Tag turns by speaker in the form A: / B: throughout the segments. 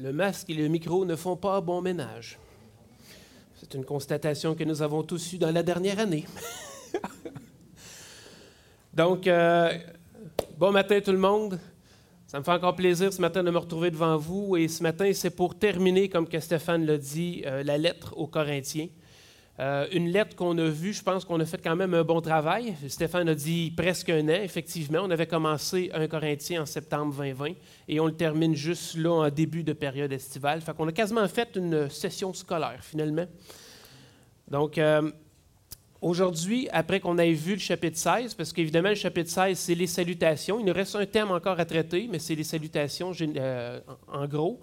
A: Le masque et le micro ne font pas bon ménage. C'est une constatation que nous avons tous eue dans la dernière année. Donc, euh, bon matin tout le monde. Ça me fait encore plaisir ce matin de me retrouver devant vous. Et ce matin, c'est pour terminer, comme que Stéphane l'a dit, euh, la lettre aux Corinthiens. Euh, une lettre qu'on a vue, je pense qu'on a fait quand même un bon travail. Stéphane a dit presque un an, effectivement. On avait commencé un Corinthien en septembre 2020 et on le termine juste là en début de période estivale. Fait qu'on a quasiment fait une session scolaire finalement. Donc, euh, aujourd'hui, après qu'on ait vu le chapitre 16, parce qu'évidemment, le chapitre 16, c'est les salutations. Il nous reste un thème encore à traiter, mais c'est les salutations euh, en gros.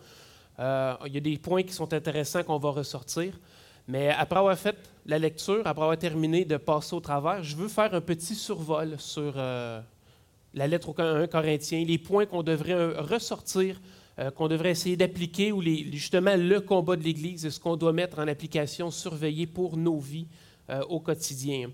A: il y a des points qui sont intéressants qu'on va ressortir. Mais après avoir fait la lecture, après avoir terminé de passer au travers, je veux faire un petit survol sur euh, la lettre aux 1 Corinthiens, les points qu'on devrait euh, ressortir, euh, qu'on devrait essayer d'appliquer, ou justement le combat de l'Église, ce qu'on doit mettre en application, surveiller pour nos vies au quotidien.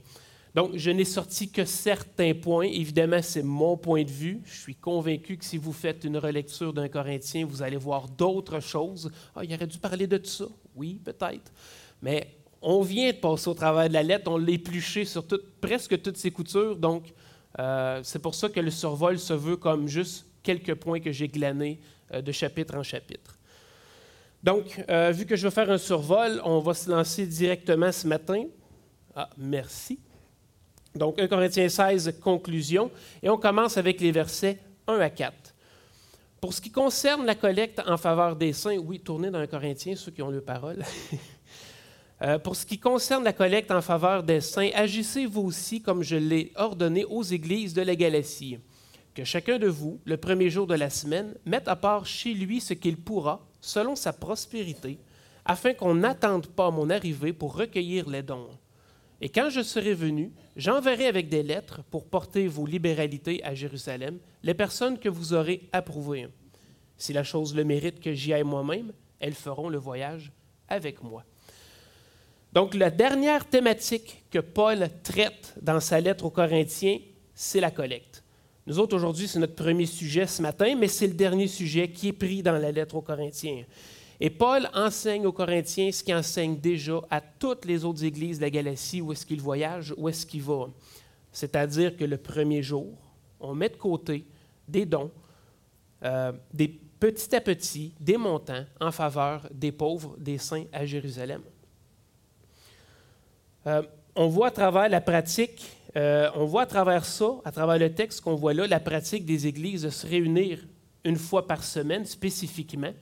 A: Donc, je n'ai sorti que certains points. Évidemment, c'est mon point de vue. Je suis convaincu que si vous faites une relecture d'un Corinthien, vous allez voir d'autres choses. Ah, il aurait dû parler de ça. Oui, peut-être. Mais on vient de passer au travail de la lettre, on l'a épluché sur presque toutes ses coutures, donc euh, c'est pour ça que le survol se veut comme juste quelques points que j'ai glanés euh, de chapitre en chapitre. Donc, euh, vu que je vais faire un survol, on va se lancer directement ce matin. Ah, merci. Donc, 1 Corinthiens 16, conclusion, et on commence avec les versets 1 à 4. Pour ce qui concerne la collecte en faveur des saints, oui, tournez dans 1 Corinthiens, ceux qui ont le parole. Euh, pour ce qui concerne la collecte en faveur des saints, agissez vous aussi comme je l'ai ordonné aux églises de la Galatie. Que chacun de vous, le premier jour de la semaine, mette à part chez lui ce qu'il pourra, selon sa prospérité, afin qu'on n'attende pas mon arrivée pour recueillir les dons. Et quand je serai venu, j'enverrai avec des lettres pour porter vos libéralités à Jérusalem les personnes que vous aurez approuvées. Si la chose le mérite que j'y aille moi-même, elles feront le voyage avec moi. Donc, la dernière thématique que Paul traite dans sa lettre aux Corinthiens, c'est la collecte. Nous autres, aujourd'hui, c'est notre premier sujet ce matin, mais c'est le dernier sujet qui est pris dans la lettre aux Corinthiens. Et Paul enseigne aux Corinthiens ce qu'il enseigne déjà à toutes les autres églises de la Galatie, où est-ce qu'il voyage, où est-ce qu'il va. C'est-à-dire que le premier jour, on met de côté des dons, euh, des, petit à petit, des montants en faveur des pauvres, des saints à Jérusalem. Euh, on voit à travers la pratique, euh, on voit à travers ça, à travers le texte qu'on voit là, la pratique des églises de se réunir une fois par semaine spécifiquement.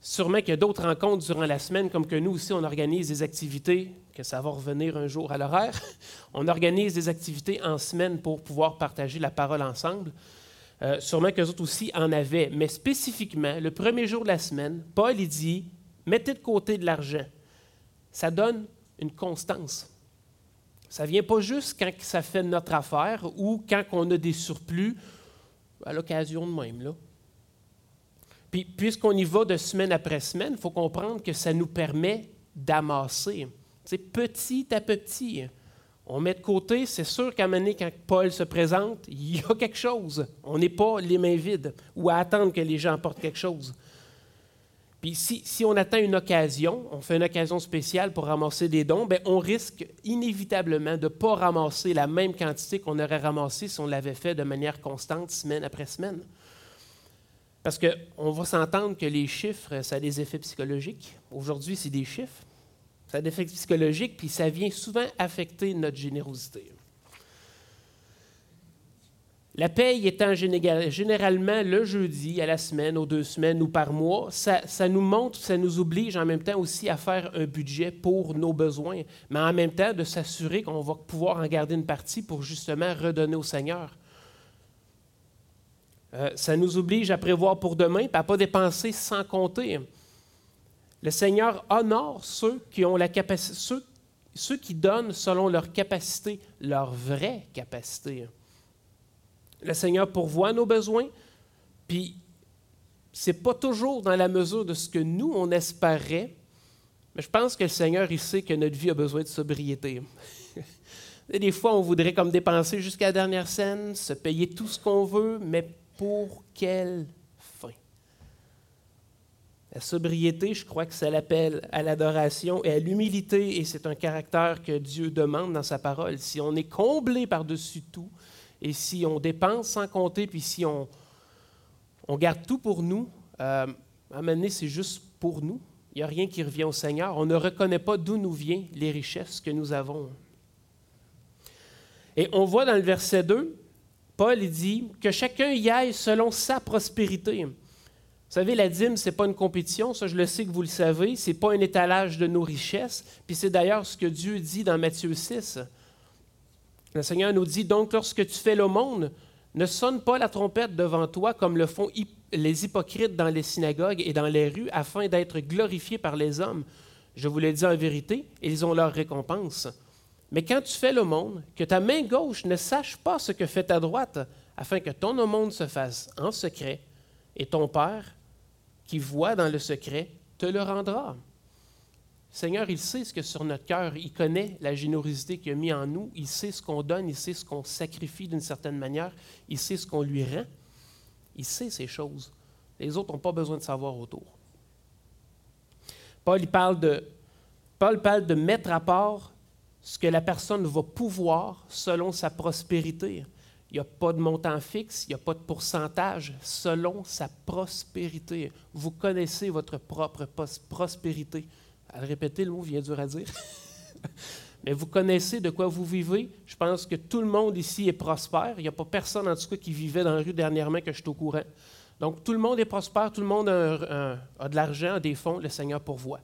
A: Sûrement qu'il y a d'autres rencontres durant la semaine, comme que nous aussi, on organise des activités, que ça va revenir un jour à l'horaire. On organise des activités en semaine pour pouvoir partager la parole ensemble. Euh, sûrement que autres aussi en avaient. Mais spécifiquement, le premier jour de la semaine, Paul il dit mettez de côté de l'argent. Ça donne une constance. Ça ne vient pas juste quand ça fait notre affaire ou quand on a des surplus, à l'occasion de même. Là. Puis, puisqu'on y va de semaine après semaine, il faut comprendre que ça nous permet d'amasser. C'est petit à petit. On met de côté, c'est sûr qu'à un moment donné, quand Paul se présente, il y a quelque chose. On n'est pas les mains vides ou à attendre que les gens apportent quelque chose. Puis si, on atteint une occasion, on fait une occasion spéciale pour ramasser des dons, bien, on risque inévitablement de ne pas ramasser la même quantité qu'on aurait ramassée si on l'avait fait de manière constante, semaine après semaine. Parce qu'on va s'entendre que les chiffres, ça a des effets psychologiques. Aujourd'hui, c'est des chiffres. Ça a des effets psychologiques, puis ça vient souvent affecter notre générosité. La paye étant généralement le jeudi à la semaine, aux deux semaines ou par mois, ça, nous montre, ça nous oblige en même temps aussi à faire un budget pour nos besoins, mais en même temps de s'assurer qu'on va pouvoir en garder une partie pour justement redonner au Seigneur. Euh, ça nous oblige à prévoir pour demain, et à ne pas dépenser sans compter. Le Seigneur honore ceux qui ceux qui donnent selon leur capacité, leur vraie capacité le Seigneur pourvoit nos besoins, puis c'est pas toujours dans la mesure de ce que nous, on espérait, mais je pense que le Seigneur, il sait que notre vie a besoin de sobriété. des fois, on voudrait comme dépenser jusqu'à la dernière scène, se payer tout ce qu'on veut, mais pour quelle fin? La sobriété, je crois que ça l'appelle à l'adoration et à l'humilité, et c'est un caractère que Dieu demande dans sa parole. Si on est comblé par-dessus tout, et si on dépense sans compter, puis si on, on garde tout pour nous, euh, à un moment donné, c'est juste pour nous. Il n'y a rien qui revient au Seigneur. On ne reconnaît pas d'où nous viennent les richesses que nous avons. Et on voit dans le verset 2, Paul dit que chacun y aille selon sa prospérité. Vous savez, la dîme, ce n'est pas une compétition, ça je le sais que vous le savez, ce n'est pas un étalage de nos richesses, puis c'est d'ailleurs ce que Dieu dit dans Matthieu 6. Le Seigneur nous dit, donc lorsque tu fais monde, ne sonne pas la trompette devant toi comme le font les hypocrites dans les synagogues et dans les rues afin d'être glorifiés par les hommes. Je vous le dis en vérité, ils ont leur récompense. Mais quand tu fais monde, que ta main gauche ne sache pas ce que fait ta droite, afin que ton monde se fasse en secret, et ton Père, qui voit dans le secret, te le rendra. Seigneur, il sait ce que sur notre cœur, il connaît la générosité qu'il a mis en nous, il sait ce qu'on donne, il sait ce qu'on sacrifie d'une certaine manière, il sait ce qu'on lui rend, il sait ces choses. Les autres n'ont pas besoin de savoir autour. Paul, parle de mettre à part ce que la personne va pouvoir selon sa prospérité. Il n'y a pas de montant fixe, il n'y a pas de pourcentage, selon sa prospérité. Vous connaissez votre propre prospérité. À le répéter, le mot vient dur à dire. Mais vous connaissez de quoi vous vivez. Je pense que tout le monde ici est prospère. Il n'y a pas personne, en tout cas, qui vivait dans la rue dernièrement que je suis au courant. Donc, tout le monde est prospère, tout le monde a, de l'argent, a des fonds, le Seigneur pourvoit.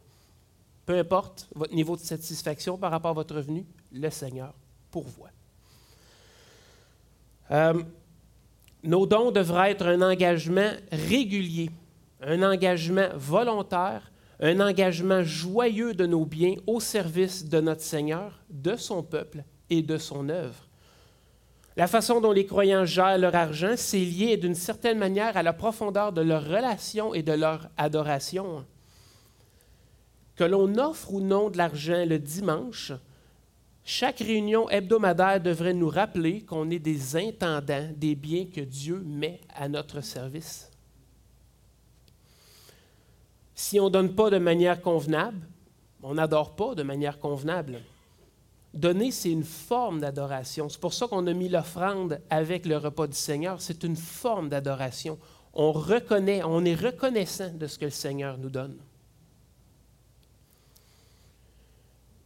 A: Peu importe votre niveau de satisfaction par rapport à votre revenu, le Seigneur pourvoit. Euh, nos dons devraient être un engagement régulier, un engagement volontaire, un engagement joyeux de nos biens au service de notre Seigneur, de son peuple et de son œuvre. La façon dont les croyants gèrent leur argent, c'est lié d'une certaine manière à la profondeur de leur relation et de leur adoration. Que l'on offre ou non de l'argent le dimanche, chaque réunion hebdomadaire devrait nous rappeler qu'on est des intendants des biens que Dieu met à notre service. Si on ne donne pas de manière convenable, on n'adore pas de manière convenable. Donner, c'est une forme d'adoration. C'est pour ça qu'on a mis l'offrande avec le repas du Seigneur. C'est une forme d'adoration. On reconnaît, on est reconnaissant de ce que le Seigneur nous donne.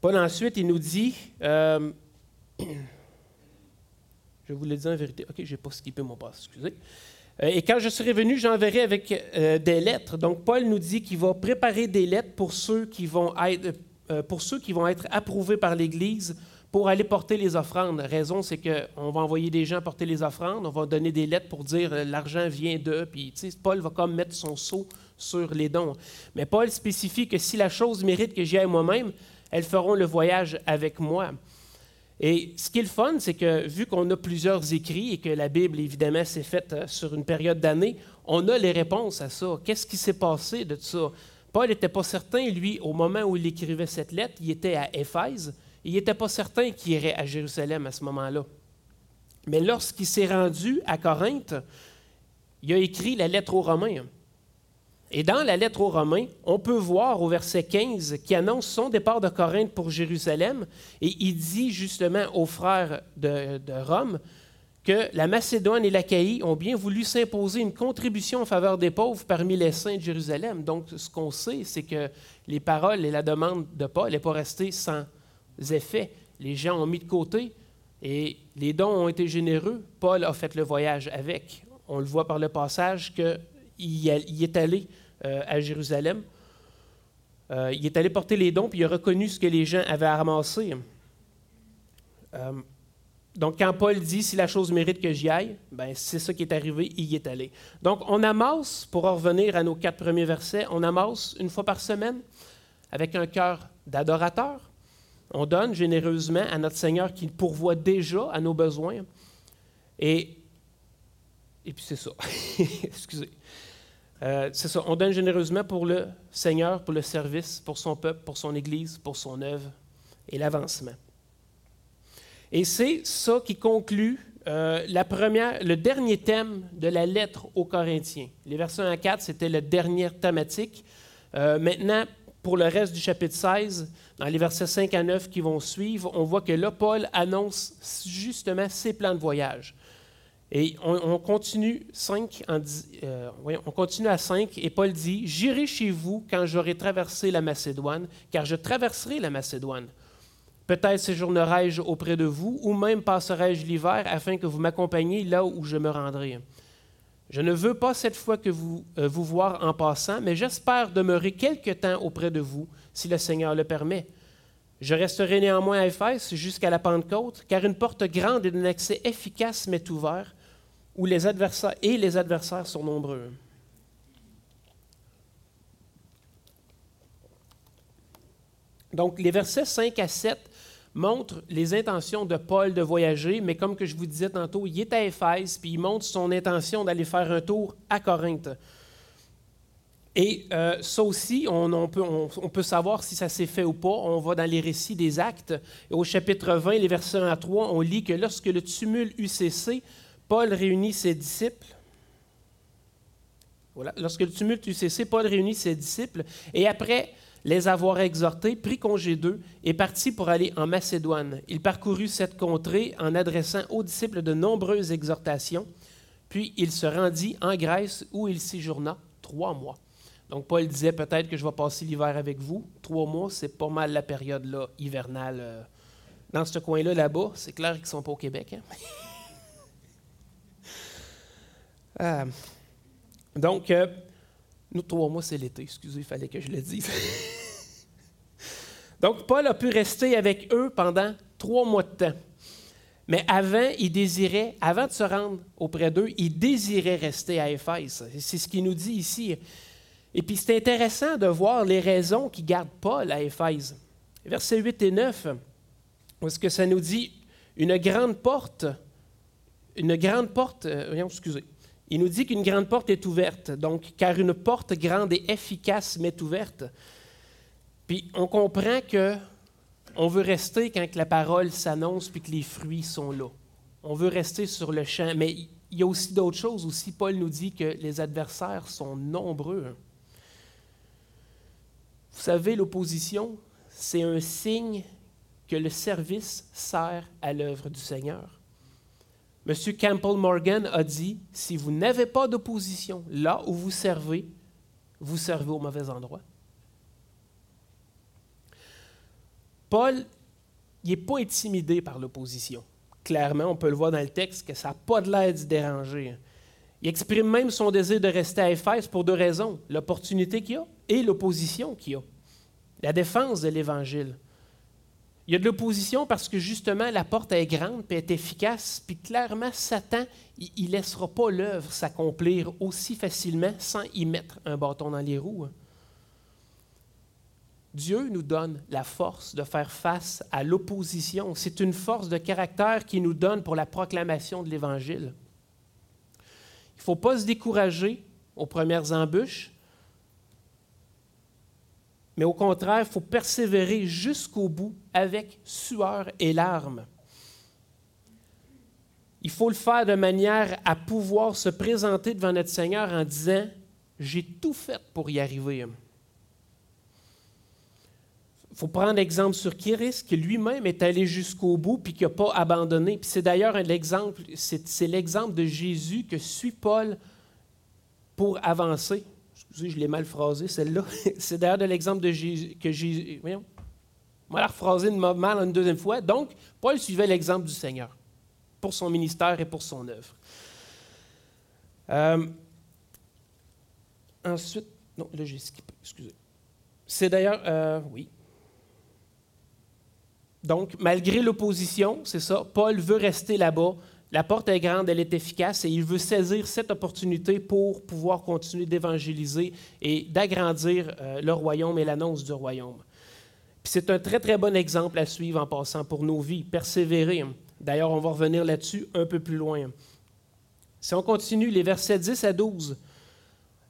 A: Paul ensuite, il nous dit, euh, je vous l'ai dit en vérité, ok, je n'ai pas skippé mon passe, excusez. Euh, et quand je serai venu, j'enverrai avec euh, des lettres. Donc Paul nous dit qu'il va préparer des lettres pour ceux qui vont être, pour ceux qui vont être approuvés par l'Église pour aller porter les offrandes. La raison, c'est qu'on va envoyer des gens porter les offrandes, on va donner des lettres pour dire l'argent vient d'eux, puis Paul va comme mettre son sceau sur les dons. Mais Paul spécifie que si la chose mérite que j'y aille moi-même, elles feront le voyage avec moi. Et ce qui est le fun, c'est que vu qu'on a plusieurs écrits et que la Bible, évidemment, s'est faite euh, sur une période d'années, on a les réponses à ça. Qu'est-ce qui s'est passé de tout ça? Paul n'était pas certain, lui, au moment où il écrivait cette lettre, il était à Éphèse, il n'était pas certain qu'il irait à Jérusalem à ce moment-là. Mais lorsqu'il s'est rendu à Corinthe, il a écrit la lettre aux Romains. Et dans la lettre aux Romains, on peut voir au verset 15 qui annonce son départ de Corinthe pour Jérusalem, et il dit justement aux frères de, Rome que la Macédoine et l'Achaïe ont bien voulu s'imposer une contribution en faveur des pauvres parmi les saints de Jérusalem. Donc, ce qu'on sait, c'est que les paroles et la demande de Paul n'est pas restée sans effet. Les gens ont mis de côté et les dons ont été généreux. Paul a fait le voyage avec. On le voit par le passage qu'il y est allé euh, à Jérusalem. Euh, il est allé porter les dons, puis il a reconnu ce que les gens avaient ramassé. Euh, donc, quand Paul dit si la chose mérite que j'y aille, ben, c'est ça qui est arrivé, il y est allé. Donc, on amasse, pour en revenir à nos quatre premiers versets, on amasse une fois par semaine avec un cœur d'adorateur. On donne généreusement à notre Seigneur qui pourvoit déjà à nos besoins. Et, et puis c'est ça. Excusez. Euh, c'est ça, on donne généreusement pour le Seigneur, pour le service, pour son peuple, pour son Église, pour son œuvre et l'avancement. Et c'est ça qui conclut euh, la première, le dernier thème de la lettre aux Corinthiens. Les versets 1 à 4, c'était la dernière thématique. Euh, maintenant, pour le reste du chapitre 16, dans les versets 5 à 9 qui vont suivre, on voit que là, Paul annonce justement ses plans de voyage. Et on, continue, 5 euh, on continue à 5 et Paul dit, J'irai chez vous quand j'aurai traversé la Macédoine, car je traverserai la Macédoine. Peut-être séjournerai-je auprès de vous, ou même passerai-je l'hiver afin que vous m'accompagniez là où je me rendrai. Je ne veux pas cette fois que vous, euh, vous voir en passant, mais j'espère demeurer quelque temps auprès de vous, si le Seigneur le permet. Je resterai néanmoins à Éphèse jusqu'à la Pentecôte, car une porte grande et d'un accès efficace m'est ouverte, où les adversaires et les adversaires sont nombreux. Donc, les versets 5 à 7 montrent les intentions de Paul de voyager, mais comme que je vous disais tantôt, il est à Éphèse, puis il montre son intention d'aller faire un tour à Corinthe. Et euh, ça aussi, on, peut, on, peut, savoir si ça s'est fait ou pas. On va dans les récits des actes. Au chapitre 20, les versets 1 à 3, on lit que lorsque le tumulte eut cessé, Paul réunit ses disciples. Voilà. Lorsque le tumulte eut cessé, Paul réunit ses disciples et après les avoir exhortés, prit congé d'eux et partit pour aller en Macédoine. Il parcourut cette contrée en adressant aux disciples de nombreuses exhortations. Puis il se rendit en Grèce où il séjourna trois mois. Donc Paul disait peut-être que je vais passer l'hiver avec vous. Trois mois, c'est pas mal la période là, hivernale. Euh, dans ce coin-là, là-bas, c'est clair qu'ils ne sont pas au Québec. Hein? Euh, donc, euh, nous, trois mois, c'est l'été. Excusez, il fallait que je le dise. donc, Paul a pu rester avec eux pendant trois mois de temps. Mais avant, il désirait, avant de se rendre auprès d'eux, il désirait rester à Éphèse. C'est ce qu'il nous dit ici. Et puis c'est intéressant de voir les raisons qui gardent Paul à Éphèse. Versets 8 et 9, où est-ce que ça nous dit une grande porte, une grande porte, euh, excusez, il nous dit qu'une grande porte est ouverte, donc car une porte grande et efficace m'est ouverte. Puis on comprend que on veut rester quand la parole s'annonce puis que les fruits sont là. On veut rester sur le champ, mais il y a aussi d'autres choses aussi. Paul nous dit que les adversaires sont nombreux. Vous savez, l'opposition, c'est un signe que le service sert à l'œuvre du Seigneur. M. Campbell Morgan a dit, si vous n'avez pas d'opposition là où vous servez, vous servez au mauvais endroit. Paul, n'est pas intimidé par l'opposition. Clairement, on peut le voir dans le texte que ça n'a pas de l'air d'y déranger. Il exprime même son désir de rester à Éphèse pour deux raisons, l'opportunité qu'il a et l'opposition qu'il a. La défense de l'Évangile. Il y a de l'opposition parce que justement la porte est grande puis est efficace, puis clairement Satan, il ne laissera pas l'œuvre s'accomplir aussi facilement sans y mettre un bâton dans les roues. Dieu nous donne la force de faire face à l'opposition. C'est une force de caractère qui nous donne pour la proclamation de l'Évangile. Il ne faut pas se décourager aux premières embûches, mais au contraire, il faut persévérer jusqu'au bout avec sueur et larmes. Il faut le faire de manière à pouvoir se présenter devant notre Seigneur en disant, j'ai tout fait pour y arriver. Il faut prendre l'exemple sur Kiris, qui lui-même est allé jusqu'au bout puis qui n'a pas abandonné. C'est d'ailleurs l'exemple, c'est l'exemple de Jésus que suit Paul pour avancer je l'ai mal phrasé, celle-là. C'est d'ailleurs de l'exemple de Jésus, que Jésus. Voyons. Moi, la rephrasé mal une deuxième fois. Donc, Paul suivait l'exemple du Seigneur pour son ministère et pour son œuvre. Euh, ensuite, non, là j'ai skippé, excusez. C'est d'ailleurs, euh, oui. Donc, malgré l'opposition, c'est ça, Paul veut rester là-bas la porte est grande, elle est efficace et il veut saisir cette opportunité pour pouvoir continuer d'évangéliser et d'agrandir euh, le royaume et l'annonce du royaume. C'est un très, très bon exemple à suivre en passant pour nos vies. Persévérer. D'ailleurs, on va revenir là-dessus un peu plus loin. Si on continue les versets 10 à 12,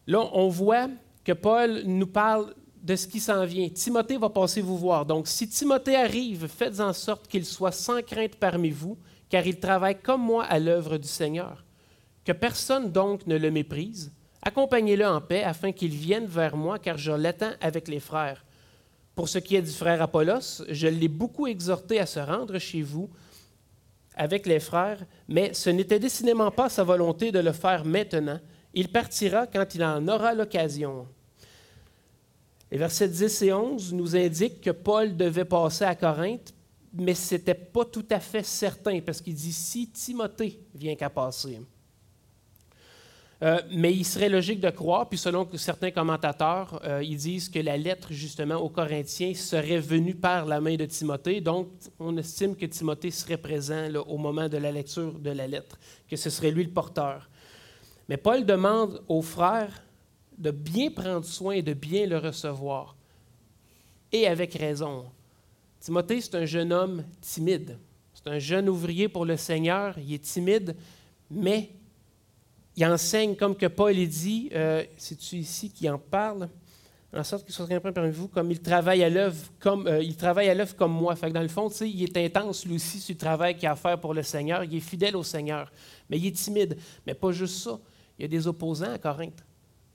A: là, on voit que Paul nous parle de ce qui s'en vient. Timothée va passer vous voir. Donc, si Timothée arrive, faites en sorte qu'il soit sans crainte parmi vous, car il travaille comme moi à l'œuvre du Seigneur. Que personne donc ne le méprise, Accompagnez-le en paix afin qu'il vienne vers moi, car je l'attends avec les frères. Pour ce qui est du frère Apollos, je l'ai beaucoup exhorté à se rendre chez vous avec les frères, mais ce n'était décidément pas sa volonté de le faire maintenant. Il partira quand il en aura l'occasion. Les versets 10 et 11 nous indiquent que Paul devait passer à Corinthe, mais ce n'était pas tout à fait certain, parce qu'il dit si Timothée vient qu'à passer. Euh, mais il serait logique de croire, puis selon certains commentateurs, euh, ils disent que la lettre justement aux Corinthiens serait venue par la main de Timothée. Donc, on estime que Timothée serait présent au moment de la lecture de la lettre, que ce serait lui le porteur. Mais Paul demande aux frères de bien prendre soin et de bien le recevoir, et avec raison. Timothée, c'est un jeune homme timide. C'est un jeune ouvrier pour le Seigneur. Il est timide, mais il enseigne comme que Paul dit, euh, c'est-tu ici qui en parle, en sorte qu'il soit quelqu'un parmi vous, comme il travaille à l'œuvre comme, euh, comme moi. Fait que dans le fond, il est intense lui aussi sur le travail qu'il a à faire pour le Seigneur. Il est fidèle au Seigneur, mais il est timide. Mais pas juste ça. Il y a des opposants à Corinthe.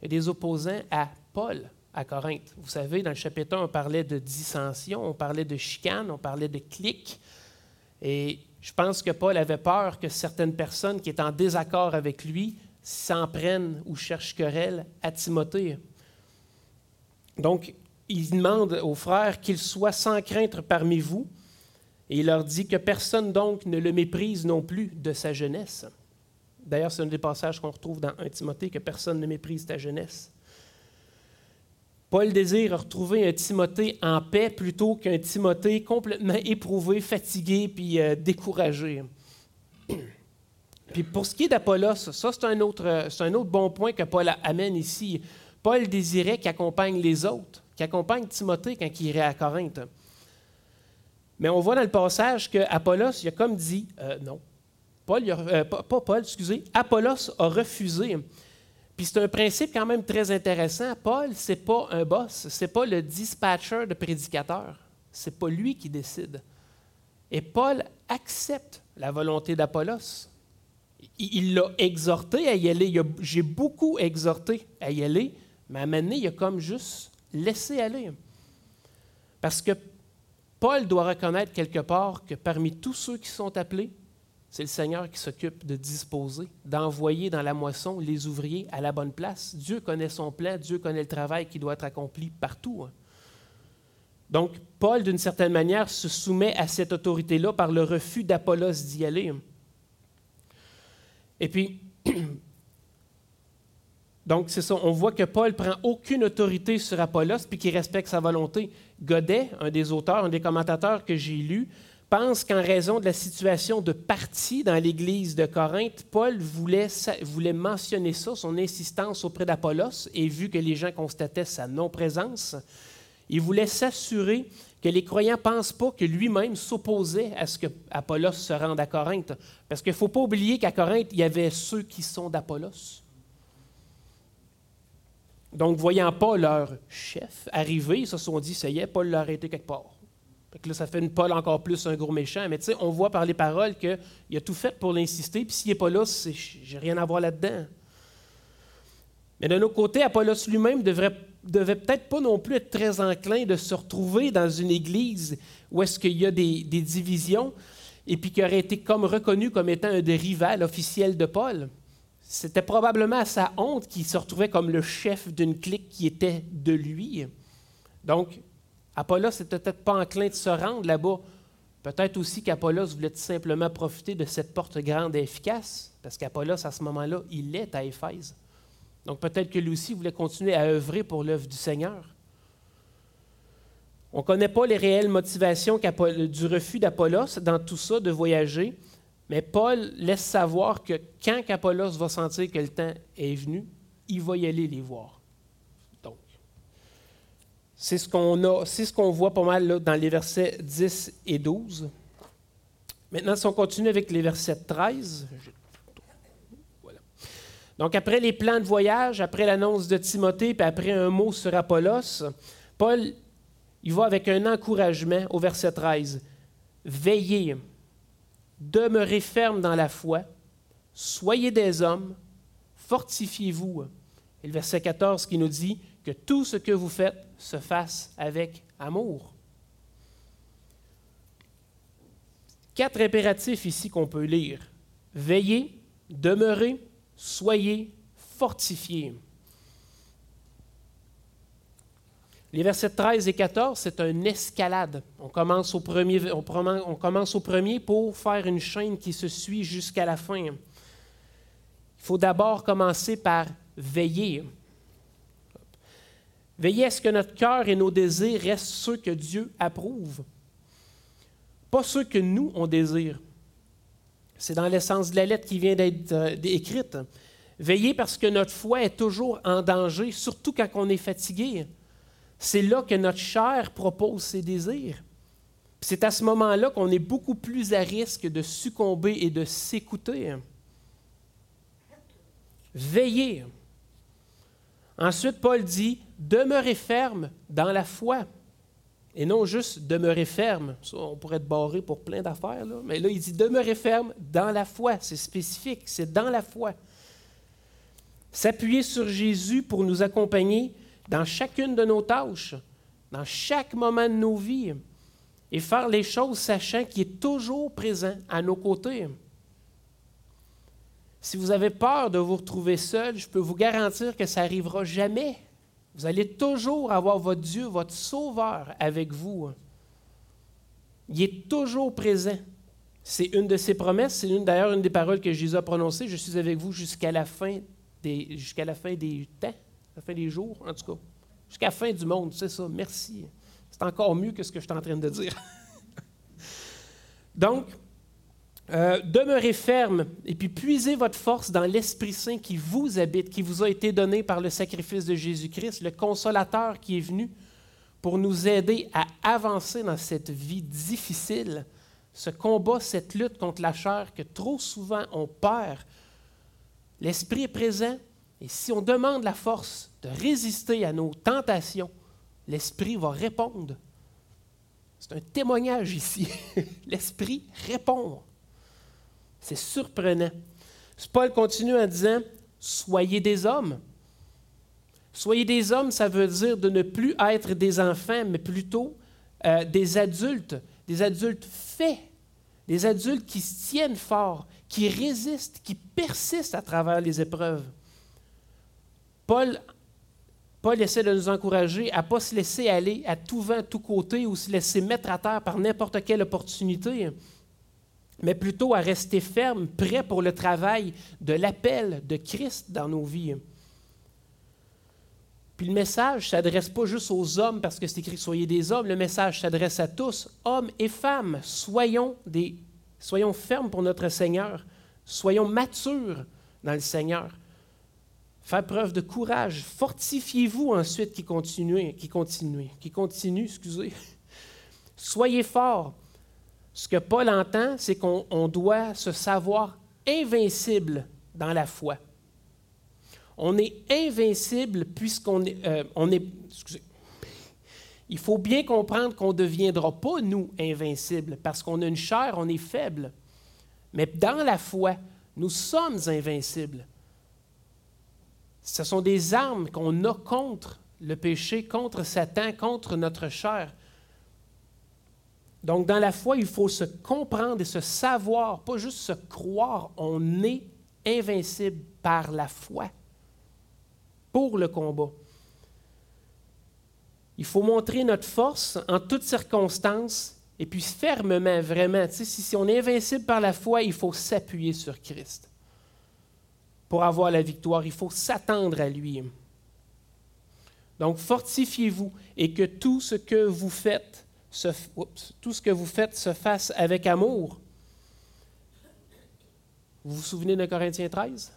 A: Il y a des opposants à Paul à Corinthe. Vous savez, dans le chapitre 1, on parlait de dissension, on parlait de chicane, on parlait de clique. Et je pense que Paul avait peur que certaines personnes qui étaient en désaccord avec lui s'en prennent ou cherchent querelle à Timothée. Donc, il demande aux frères qu'ils soient sans crainte parmi vous, et il leur dit que personne donc ne le méprise non plus de sa jeunesse. D'ailleurs, c'est un des passages qu'on retrouve dans 1 Timothée, que personne ne méprise ta jeunesse. Paul désire retrouver un Timothée en paix plutôt qu'un Timothée complètement éprouvé, fatigué puis euh, découragé. Puis pour ce qui est d'Apollos, ça c'est un, autre, autre bon point que Paul amène ici. Paul désirait qu'il accompagne les autres, qu'il accompagne Timothée quand il irait à Corinthe. Mais on voit dans le passage qu'Apollos, il a comme dit euh, non. Paul, euh, Paul, excusez, Apollos a refusé. Puis c'est un principe quand même très intéressant. Paul, ce n'est pas un boss, ce n'est pas le dispatcher de prédicateurs. Ce n'est pas lui qui décide. Et Paul accepte la volonté d'Apollos il l'a exhorté à y aller. J'ai beaucoup exhorté à y aller, mais à un moment donné, il a comme juste laissé aller. Parce que Paul doit reconnaître quelque part que parmi tous ceux qui sont appelés, c'est le Seigneur qui s'occupe de disposer, d'envoyer dans la moisson les ouvriers à la bonne place. Dieu connaît son plan, Dieu connaît le travail qui doit être accompli partout. Hein. Donc, Paul, d'une certaine manière, se soumet à cette autorité-là par le refus d'Apollos d'y aller. Et puis, donc c'est ça, on voit que Paul prend aucune autorité sur Apollos puis qu'il respecte sa volonté. Godet, un des auteurs, un des commentateurs que j'ai lu, pense qu'en raison de la situation de parti dans l'Église de Corinthe, Paul voulait, mentionner ça, son insistance auprès d'Apollos, et vu que les gens constataient sa non-présence, il voulait s'assurer que les croyants ne pensent pas que lui-même s'opposait à ce que Apollos se rende à Corinthe. Parce qu'il ne faut pas oublier qu'à Corinthe, il y avait ceux qui sont d'Apollos. Donc, voyant pas leur chef arriver, ils se sont dit, ça y est, Paul l'a arrêté quelque part. Là, ça fait une Paul encore plus un gros méchant. Mais tu sais, on voit par les paroles qu'il a tout fait pour l'insister, puis s'il n'est pas là, j'ai rien à voir là-dedans. Mais d'un autre côté, Apollos lui-même devrait devait peut-être pas non plus être très enclin de se retrouver dans une église où est-ce qu'il y a des, divisions et puis qui aurait été comme reconnu comme étant un des rivales officiels de Paul. C'était probablement à sa honte qu'il se retrouvait comme le chef d'une clique qui était de lui. Donc, Apollos n'était peut-être pas enclin de se rendre là-bas. Peut-être aussi qu'Apollos voulait tout simplement profiter de cette porte grande et efficace, parce qu'Apollos, à ce moment-là, il est à Éphèse. Donc peut-être que lui aussi voulait continuer à œuvrer pour l'œuvre du Seigneur. On ne connaît pas les réelles motivations du refus d'Apollos dans tout ça, de voyager, mais Paul laisse savoir que quand Apollos va sentir que le temps est venu, il va y aller les voir. C'est ce qu'on ce voit pas mal dans les versets 10 et 12. Maintenant, si on continue avec les versets 13, donc, après les plans de voyage, après l'annonce de Timothée, puis après un mot sur Apollos, Paul, il va avec un encouragement au verset 13. Veillez, demeurez ferme dans la foi, soyez des hommes, fortifiez-vous. Et le verset 14 qui nous dit que tout ce que vous faites se fasse avec amour. Quatre impératifs ici qu'on peut lire. Veillez, demeurez, soyez, fortifiés. Les versets 13 et 14, c'est une escalade. On commence, au premier, on, on commence au premier pour faire une chaîne qui se suit jusqu'à la fin. Il faut d'abord commencer par veiller. Veillez à ce que notre cœur et nos désirs restent ceux que Dieu approuve, pas ceux que nous, on désire. C'est dans l'essence de la lettre qui vient d'être euh, écrite. Veillez parce que notre foi est toujours en danger, surtout quand on est fatigué. C'est là que notre chair propose ses désirs. C'est à ce moment-là qu'on est beaucoup plus à risque de succomber et de s'écouter. Veillez. Ensuite, Paul dit, demeurez ferme dans la foi. Et non juste demeurer ferme. On pourrait être barré pour plein d'affaires, mais là, il dit demeurez ferme dans la foi. C'est spécifique, c'est dans la foi. S'appuyer sur Jésus pour nous accompagner dans chacune de nos tâches, dans chaque moment de nos vies, et faire les choses sachant qu'il est toujours présent à nos côtés. Si vous avez peur de vous retrouver seul, je peux vous garantir que ça n'arrivera jamais. Vous allez toujours avoir votre Dieu, votre Sauveur avec vous. Il est toujours présent. C'est une de ses promesses, c'est d'ailleurs une des paroles que Jésus a prononcées. Je suis avec vous jusqu'à la fin des, jusqu'à la fin des temps, la fin des jours, en tout cas. Jusqu'à la fin du monde, c'est ça. Merci. C'est encore mieux que ce que je suis en train de dire. Donc, euh, demeurez ferme et puis puisez votre force dans l'Esprit Saint qui vous habite, qui vous a été donné par le sacrifice de Jésus-Christ, le consolateur qui est venu pour nous aider à avancer dans cette vie difficile, ce combat, cette lutte contre la chair que trop souvent on perd. L'Esprit est présent et si on demande la force de résister à nos tentations, l'Esprit va répondre. C'est un témoignage ici. L'Esprit répond. C'est surprenant. Paul continue en disant Soyez des hommes. Soyez des hommes, ça veut dire de ne plus être des enfants, mais plutôt euh, des adultes, des adultes faits, des adultes qui se tiennent fort, qui résistent, qui persistent à travers les épreuves. Paul, Paul essaie de nous encourager à ne pas se laisser aller à tout vent, à tout côté ou se laisser mettre à terre par n'importe quelle opportunité mais plutôt à rester ferme, prêt pour le travail de l'appel de Christ dans nos vies. Puis le message s'adresse pas juste aux hommes parce que c'est écrit Soyez des hommes, le message s'adresse à tous, hommes et femmes. Soyons, des, soyons fermes pour notre Seigneur, soyons matures dans le Seigneur. Faire preuve de courage. Fortifiez-vous ensuite qui continue, qui continue, qui continue, excusez. Soyez forts. Ce que Paul entend, c'est qu'on doit se savoir invincible dans la foi. On est invincible puisqu'on est, euh, il faut bien comprendre qu'on ne deviendra pas, nous, invincibles, parce qu'on a une chair, on est faible. Mais dans la foi, nous sommes invincibles. Ce sont des armes qu'on a contre le péché, contre Satan, contre notre chair. Donc, dans la foi, il faut se comprendre et se savoir, pas juste se croire. On est invincible par la foi pour le combat. Il faut montrer notre force en toutes circonstances et puis fermement, vraiment. si, on est invincible par la foi, il faut s'appuyer sur Christ. Pour avoir la victoire, il faut s'attendre à lui. Donc, fortifiez-vous et que tout ce que vous faites tout ce que vous faites se fasse avec amour. Vous vous souvenez de Corinthiens 13?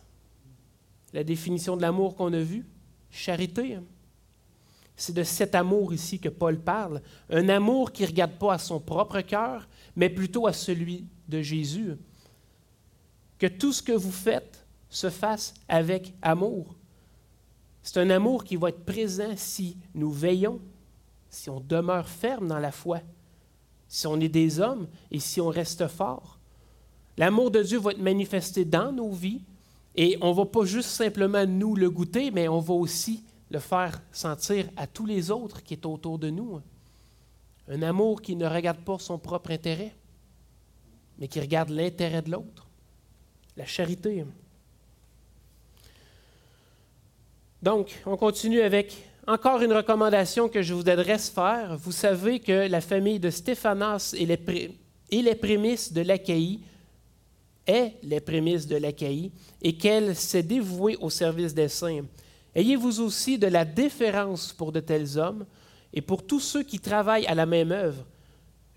A: La définition de l'amour qu'on a vue? Charité. C'est de cet amour ici que Paul parle. Un amour qui ne regarde pas à son propre cœur, mais plutôt à celui de Jésus. Que tout ce que vous faites se fasse avec amour. C'est un amour qui va être présent si nous veillons, si on demeure ferme dans la foi, si on est des hommes et si on reste fort. L'amour de Dieu va être manifesté dans nos vies Et on ne va pas juste simplement nous le goûter, mais on va aussi le faire sentir à tous les autres qui sont autour de nous. Un amour qui ne regarde pas son propre intérêt, mais qui regarde l'intérêt de l'autre. La charité. Donc, on continue avec encore une recommandation que je vous adresse faire. Vous savez que la famille de Stéphanas et les, et prémices de l'Achaïe est les prémices de l'Achaïe et qu'elle s'est dévouée au service des saints. Ayez-vous aussi de la déférence pour de tels hommes et pour tous ceux qui travaillent à la même œuvre.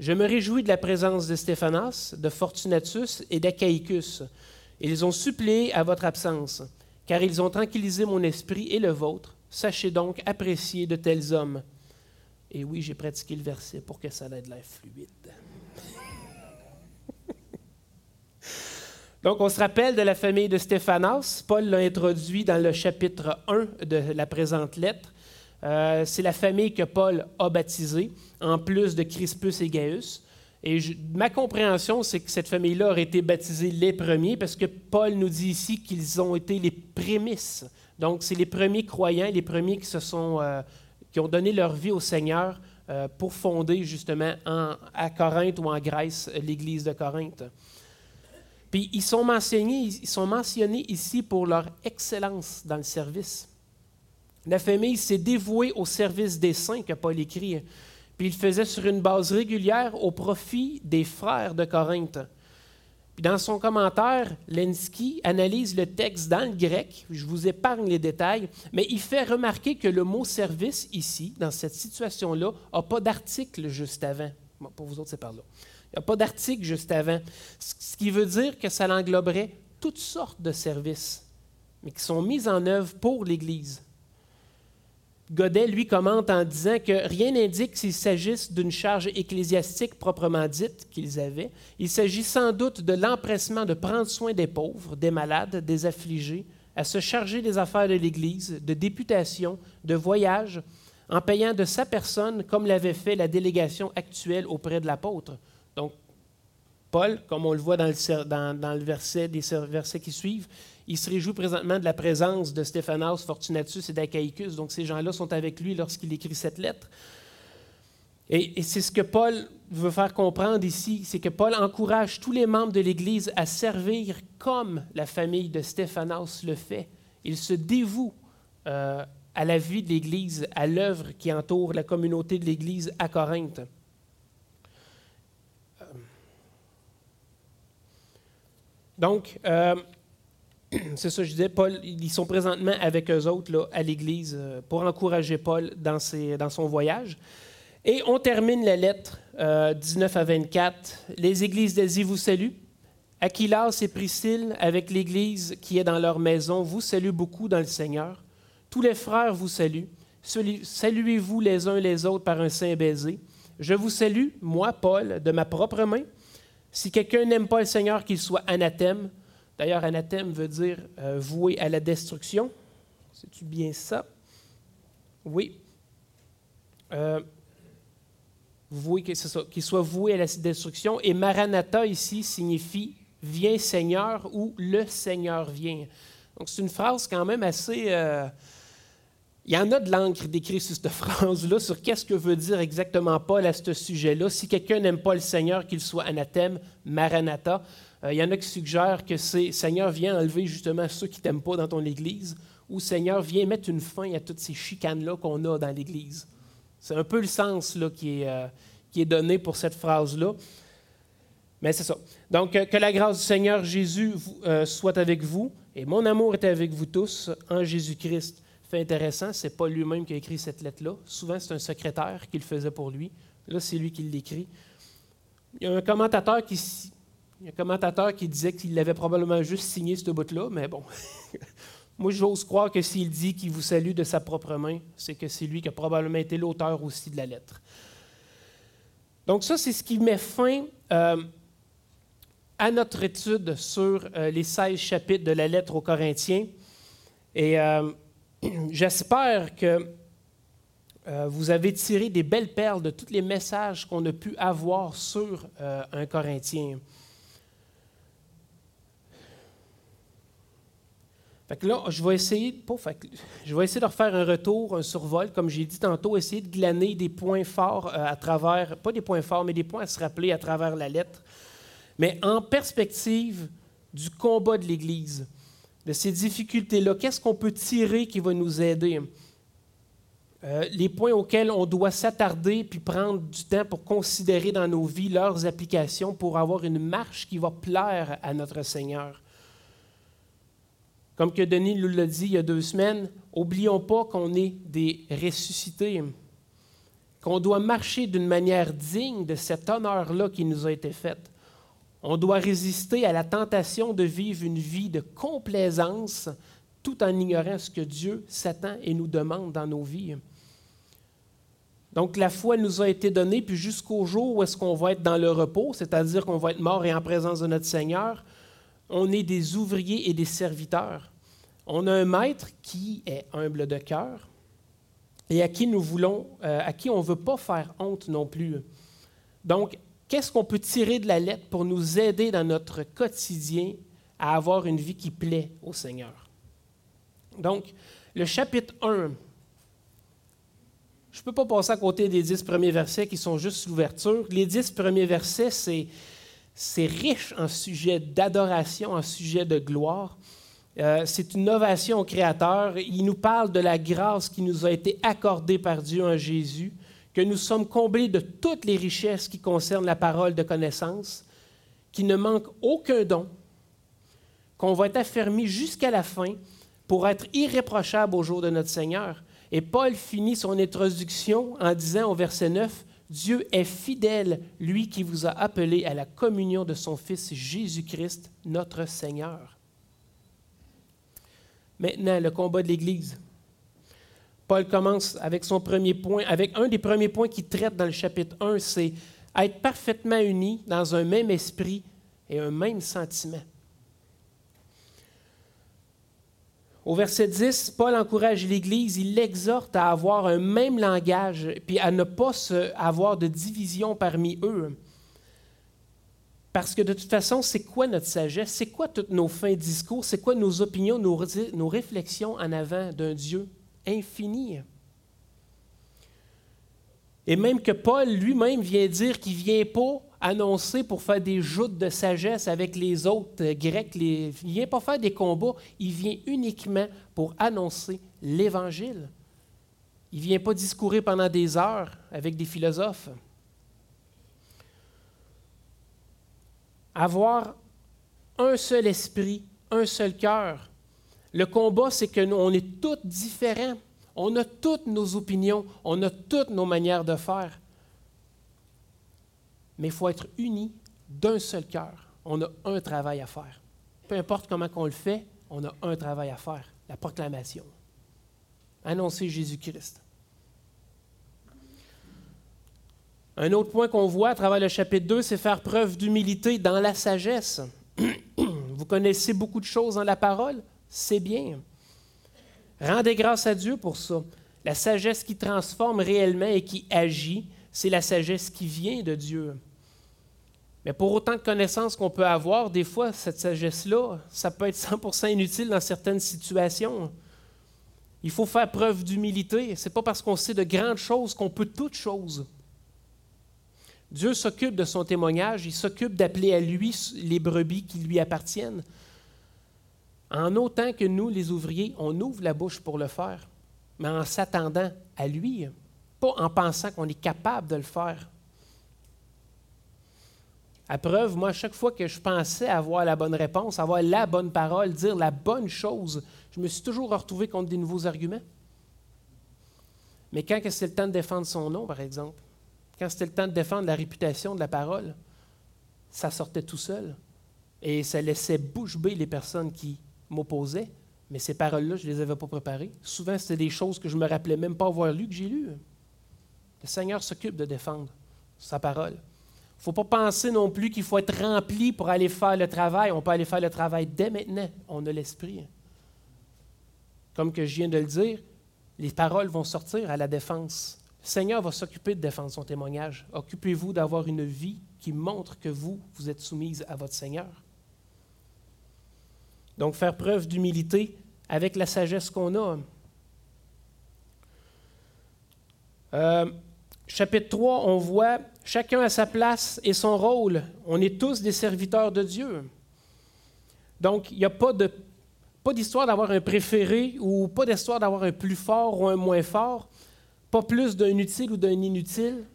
A: Je me réjouis de la présence de Stéphanas, de Fortunatus et d'Achaïcus. Ils ont suppléé à votre absence, car ils ont tranquillisé mon esprit et le vôtre. Sachez donc apprécier de tels hommes. Et oui, j'ai pratiqué le verset pour que ça ait de l'air fluide. Donc, on se rappelle de la famille de Stéphanas. Paul l'a introduit dans le chapitre 1 de la présente lettre. Euh, c'est la famille que Paul a baptisée, en plus de Crispus et Gaius. Et ma compréhension, c'est que cette famille-là aurait été baptisée les premiers, parce que Paul nous dit ici qu'ils ont été les prémices. Donc, c'est les premiers croyants, les premiers qui, se sont, euh, qui ont donné leur vie au Seigneur euh, pour fonder justement à Corinthe ou en Grèce l'Église de Corinthe. Puis ils sont, mentionnés, ils sont mentionnés ici pour leur excellence dans le service. La famille s'est dévouée au service des saints, que Paul écrit. Puis il faisait sur une base régulière au profit des frères de Corinthe. Puis dans son commentaire, Lenski analyse le texte dans le grec. Je vous épargne les détails, mais il fait remarquer que le mot service ici, dans cette situation-là, n'a pas d'article juste avant. pour vous autres, c'est par là. Il n'y a pas d'article juste avant. Ce qui veut dire que ça engloberait toutes sortes de services, mais qui sont mis en œuvre pour l'Église. Godet, lui, commente en disant que rien n'indique s'il s'agisse d'une charge ecclésiastique proprement dite qu'ils avaient. Il s'agit sans doute de l'empressement de prendre soin des pauvres, des malades, des affligés, à se charger des affaires de l'Église, de députation, de voyages, en payant de sa personne comme l'avait fait la délégation actuelle auprès de l'apôtre. Paul, comme on le voit dans le, verset, des versets qui suivent, il se réjouit présentement de la présence de Stéphanos, Fortunatus et d'Achaïcus. Donc, ces gens-là sont avec lui lorsqu'il écrit cette lettre. Et, c'est ce que Paul veut faire comprendre ici, c'est que Paul encourage tous les membres de l'Église à servir comme la famille de Stéphanos le fait. Il se dévoue euh, à la vie de l'Église, à l'œuvre qui entoure la communauté de l'Église à Corinthe. Donc, euh, c'est ça, je disais, Paul, ils sont présentement avec eux autres là, à l'Église euh, pour encourager Paul dans, dans, son voyage. Et on termine la lettre 19 euh, à 24. Les églises d'Asie vous saluent. Aquilas et Priscille, avec l'Église qui est dans leur maison, vous saluent beaucoup dans le Seigneur. Tous les frères vous saluent. Saluez-vous les uns les autres par un saint baiser. Je vous salue, moi, Paul, de ma propre main. Si quelqu'un n'aime pas le Seigneur, qu'il soit anathème. D'ailleurs, anathème veut dire euh, voué à la destruction. C'est-tu bien ça? Oui. Euh, qu'il soit voué à la destruction. Et Maranatha ici signifie Viens Seigneur ou le Seigneur vient. Donc c'est une phrase quand même assez... Euh, il y en a de l'encre décrite sur cette phrase-là, sur qu'est-ce que veut dire exactement Paul à ce sujet-là. Si quelqu'un n'aime pas le Seigneur, qu'il soit anathème, maranatha, euh, il y en a qui suggèrent que c'est Seigneur, viens enlever justement ceux qui ne t'aiment pas dans ton Église, ou Seigneur, viens mettre une fin à toutes ces chicanes-là qu'on a dans l'Église. C'est un peu le sens là, qui, est, euh, qui est donné pour cette phrase-là. Mais c'est ça. Donc, euh, que la grâce du Seigneur Jésus soit avec vous, et mon amour est avec vous tous en Jésus-Christ fait intéressant, c'est pas lui-même qui a écrit cette lettre-là. Souvent, c'est un secrétaire qui le faisait pour lui. Là, c'est lui qui l'écrit. Il y a un commentateur qui, un commentateur qui disait qu'il avait probablement juste signé ce bout-là, mais bon. Moi, j'ose croire que s'il dit qu'il vous salue de sa propre main, c'est que c'est lui qui a probablement été l'auteur aussi de la lettre. Donc ça, c'est ce qui met fin euh, à notre étude sur euh, les 16 chapitres de la lettre aux Corinthiens. Et euh, j'espère que euh, vous avez tiré des belles perles de tous les messages qu'on a pu avoir sur euh, un Corinthien. là, je vais essayer, je vais essayer de refaire un retour, un survol, comme j'ai dit tantôt, essayer de glaner des points forts euh, à travers, pas des points forts, mais des points à se rappeler à travers la lettre, mais en perspective du combat de l'Église, de ces difficultés-là. Qu'est-ce qu'on peut tirer qui va nous aider? Euh, les points auxquels on doit s'attarder puis prendre du temps pour considérer dans nos vies leurs applications pour avoir une marche qui va plaire à notre Seigneur. Comme que Denis nous l'a dit il y a deux semaines, oublions pas qu'on est des ressuscités, qu'on doit marcher d'une manière digne de cet honneur-là qui nous a été fait. On doit résister à la tentation de vivre une vie de complaisance tout en ignorant ce que Dieu s'attend et nous demande dans nos vies. Donc la foi nous a été donnée, puis jusqu'au jour où est-ce qu'on va être dans le repos, c'est-à-dire qu'on va être mort et en présence de notre Seigneur, on est des ouvriers et des serviteurs. On a un maître qui est humble de cœur et à qui nous voulons, euh, à qui on ne veut pas faire honte non plus. Donc, qu'est-ce qu'on peut tirer de la lettre pour nous aider dans notre quotidien à avoir une vie qui plaît au Seigneur? Donc, le chapitre 1, je ne peux pas passer à côté des dix premiers versets qui sont juste l'ouverture. Les dix premiers versets, c'est, c'est riche en sujet d'adoration, en sujet de gloire. Euh, c'est une ovation au Créateur. Il nous parle de la grâce qui nous a été accordée par Dieu en Jésus, que nous sommes comblés de toutes les richesses qui concernent la parole de connaissance, qu'il ne manque aucun don, qu'on va être affermi jusqu'à la fin pour être irréprochable au jour de notre Seigneur. Et Paul finit son introduction en disant au verset 9, Dieu est fidèle, lui qui vous a appelé à la communion de son Fils Jésus-Christ, notre Seigneur. Maintenant, le combat de l'Église. Paul commence avec son premier point, avec un des premiers points qu'il traite dans le chapitre 1, c'est être parfaitement unis dans un même esprit et un même sentiment. Au verset 10, Paul encourage l'Église, il l'exhorte à avoir un même langage, puis à ne pas avoir de division parmi eux. Parce que de toute façon, c'est quoi notre sagesse? C'est quoi tous nos fins discours? C'est quoi nos opinions, nos réflexions en avant d'un Dieu? Infini? Et même que Paul lui-même vient dire qu'il ne vient pas annoncer pour faire des joutes de sagesse avec les autres Grecs. il ne vient pas faire des combats, il vient uniquement pour annoncer l'Évangile. Il ne vient pas discourir pendant des heures avec des philosophes. Avoir un seul esprit, un seul cœur. Le combat, c'est que nous, on est tous différents. On a toutes nos opinions, on a toutes nos manières de faire mais il faut être unis d'un seul cœur. On a un travail à faire. Peu importe comment on le fait, on a un travail à faire, la proclamation. Annoncer Jésus-Christ. Un autre point qu'on voit à travers le chapitre 2, c'est faire preuve d'humilité dans la sagesse. Vous connaissez beaucoup de choses dans la parole, c'est bien. Rendez grâce à Dieu pour ça. La sagesse qui transforme réellement et qui agit, c'est la sagesse qui vient de Dieu. Mais pour autant de connaissances qu'on peut avoir, des fois, cette sagesse-là, ça peut être 100% inutile dans certaines situations. Il faut faire preuve d'humilité. Ce n'est pas parce qu'on sait de grandes choses qu'on peut toutes choses. Dieu s'occupe de son témoignage, il s'occupe d'appeler à lui les brebis qui lui appartiennent. En autant que nous, les ouvriers, on ouvre la bouche pour le faire, mais en s'attendant à lui, pas en pensant qu'on est capable de le faire. À preuve, moi, chaque fois que je pensais avoir la bonne réponse, avoir la bonne parole, dire la bonne chose, je me suis toujours retrouvé contre des nouveaux arguments. Mais quand c'était le temps de défendre son nom, par exemple, quand c'était le temps de défendre la réputation de la parole, ça sortait tout seul. Et ça laissait bouche bée les personnes qui m'opposaient. Mais ces paroles-là, je ne les avais pas préparées. Souvent, c'était des choses que je ne me rappelais même pas avoir lues que j'ai lues. Le Seigneur s'occupe de défendre sa parole. Il ne faut pas penser non plus qu'il faut être rempli pour aller faire le travail. On peut aller faire le travail dès maintenant. On a l'esprit. Comme que je viens de le dire, les paroles vont sortir à la défense. Le Seigneur va s'occuper de défendre son témoignage. Occupez-vous d'avoir une vie qui montre que vous, vous êtes soumise à votre Seigneur. Donc, faire preuve d'humilité avec la sagesse qu'on a. Euh, chapitre 3, on voit chacun à sa place et son rôle. On est tous des serviteurs de Dieu. Donc, il n'y a pas de pas d'histoire d'avoir un préféré ou pas d'histoire d'avoir un plus fort ou un moins fort, pas plus d'un utile ou d'un inutile,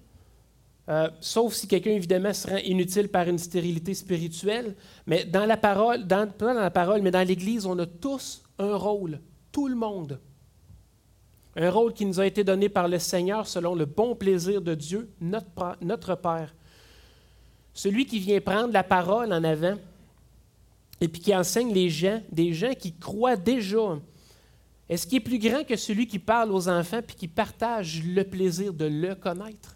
A: euh, sauf si quelqu'un, évidemment, se rend inutile par une stérilité spirituelle. Mais dans la parole, dans, pas dans la parole, mais dans l'Église, on a tous un rôle, tout le monde. Un rôle qui nous a été donné par le Seigneur selon le bon plaisir de Dieu, notre, Père. Celui qui vient prendre la parole en avant et puis qui enseigne les gens, des gens qui croient déjà. Est-ce qu'il est plus grand que celui qui parle aux enfants puis qui partage le plaisir de le connaître?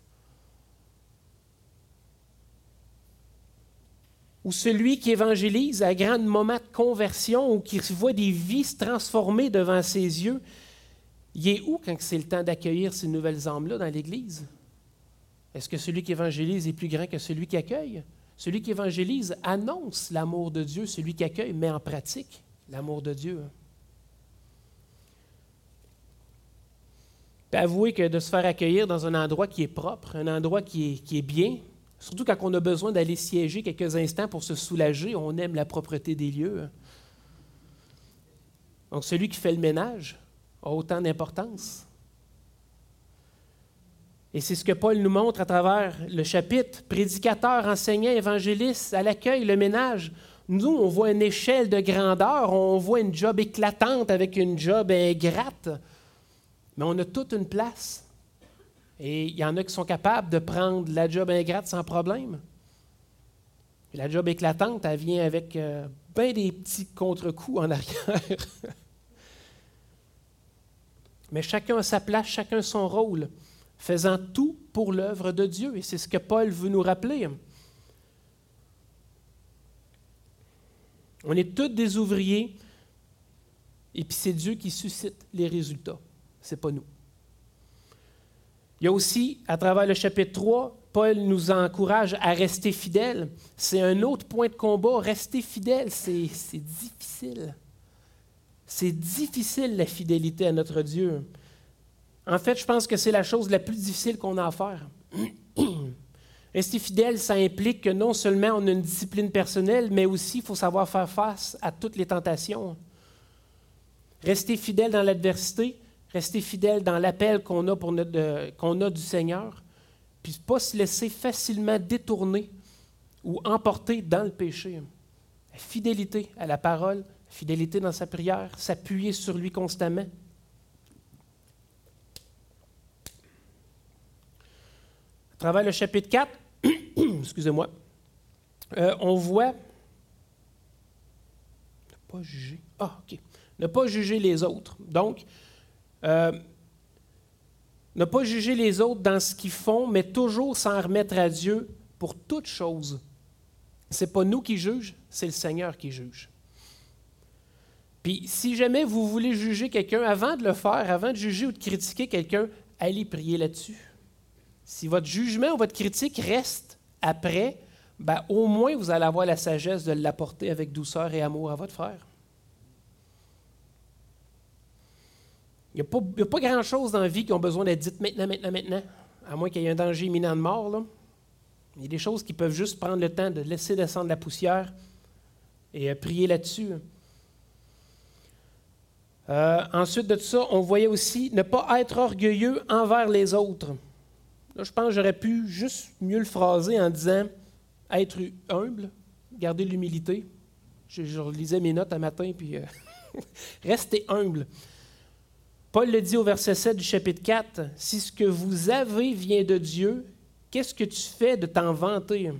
A: Ou celui qui évangélise à grand moment de conversion ou qui voit des vies se transformer devant ses yeux il est où quand c'est le temps d'accueillir ces nouvelles âmes-là dans l'Église? Est-ce que celui qui évangélise est plus grand que celui qui accueille? Celui qui évangélise annonce l'amour de Dieu, celui qui accueille met en pratique l'amour de Dieu. avouez que de se faire accueillir dans un endroit qui est propre, un endroit qui est bien, surtout quand on a besoin d'aller siéger quelques instants pour se soulager, on aime la propreté des lieux. Donc celui qui fait le ménage, a autant d'importance. Et c'est ce que Paul nous montre à travers le chapitre. Prédicateur, enseignant, évangéliste, à l'accueil, le ménage. Nous, on voit une échelle de grandeur, on voit une job éclatante avec une job ingrate, mais on a toute une place. Et il y en a qui sont capables de prendre la job ingrate sans problème. la job éclatante, elle vient avec euh, bien des petits contre-coups en arrière. mais chacun a sa place, chacun son rôle, faisant tout pour l'œuvre de Dieu. Et c'est ce que Paul veut nous rappeler. On est tous des ouvriers, et puis c'est Dieu qui suscite les résultats. Ce n'est pas nous. Il y a aussi, à travers le chapitre 3, Paul nous encourage à rester fidèles. C'est un autre point de combat. Rester fidèle, c'est difficile. C'est difficile la fidélité à notre Dieu. En fait, je pense que c'est la chose la plus difficile qu'on a à faire. Rester fidèle, ça implique que non seulement on a une discipline personnelle, mais aussi il faut savoir faire face à toutes les tentations. Rester fidèle dans l'adversité, rester fidèle dans l'appel qu'on a, pour notre, qu'on a du Seigneur, puis ne pas se laisser facilement détourner ou emporter dans le péché. La fidélité à la parole, fidélité dans sa prière, s'appuyer sur lui constamment. À travers le chapitre 4, excusez-moi, euh, on voit ne pas juger. Ah, OK. Ne pas juger les autres. Donc, euh, ne pas juger les autres dans ce qu'ils font, mais toujours s'en remettre à Dieu pour toute chose. Ce n'est pas nous qui jugeons, c'est le Seigneur qui juge. Puis si jamais vous voulez juger quelqu'un, avant de le faire, avant de juger ou de critiquer quelqu'un, allez prier là-dessus. Si votre jugement ou votre critique reste après, ben, au moins vous allez avoir la sagesse de l'apporter avec douceur et amour à votre frère. Il n'y a pas, grand-chose dans la vie qui ont besoin d'être dites maintenant, maintenant, maintenant, à moins qu'il y ait un danger imminent de mort. Il y a des choses qui peuvent juste prendre le temps de laisser descendre la poussière et euh, prier là-dessus. Euh, ensuite de ça, on voyait aussi ne pas être orgueilleux envers les autres. Là, je pense que j'aurais pu juste mieux le phraser en disant être humble, garder l'humilité. Je, je, lisais mes notes un matin, puis euh, rester humble. Paul le dit au verset 7 du chapitre 4, Si ce que vous avez vient de Dieu, qu'est-ce que tu fais de t'en vanter?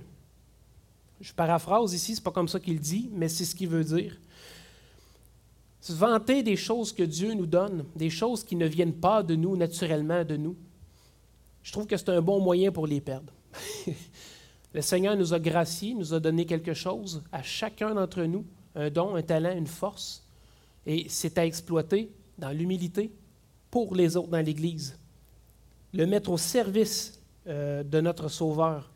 A: Je paraphrase ici, c'est pas comme ça qu'il dit, mais c'est ce qu'il veut dire se vanter des choses que Dieu nous donne, des choses qui ne viennent pas de nous, naturellement de nous. Je trouve que c'est un bon moyen pour les perdre. Le Seigneur nous a graciés, nous a donné quelque chose à chacun d'entre nous, un don, un talent, une force, et c'est à exploiter dans l'humilité pour les autres dans l'Église. Le mettre au service euh, de notre Sauveur.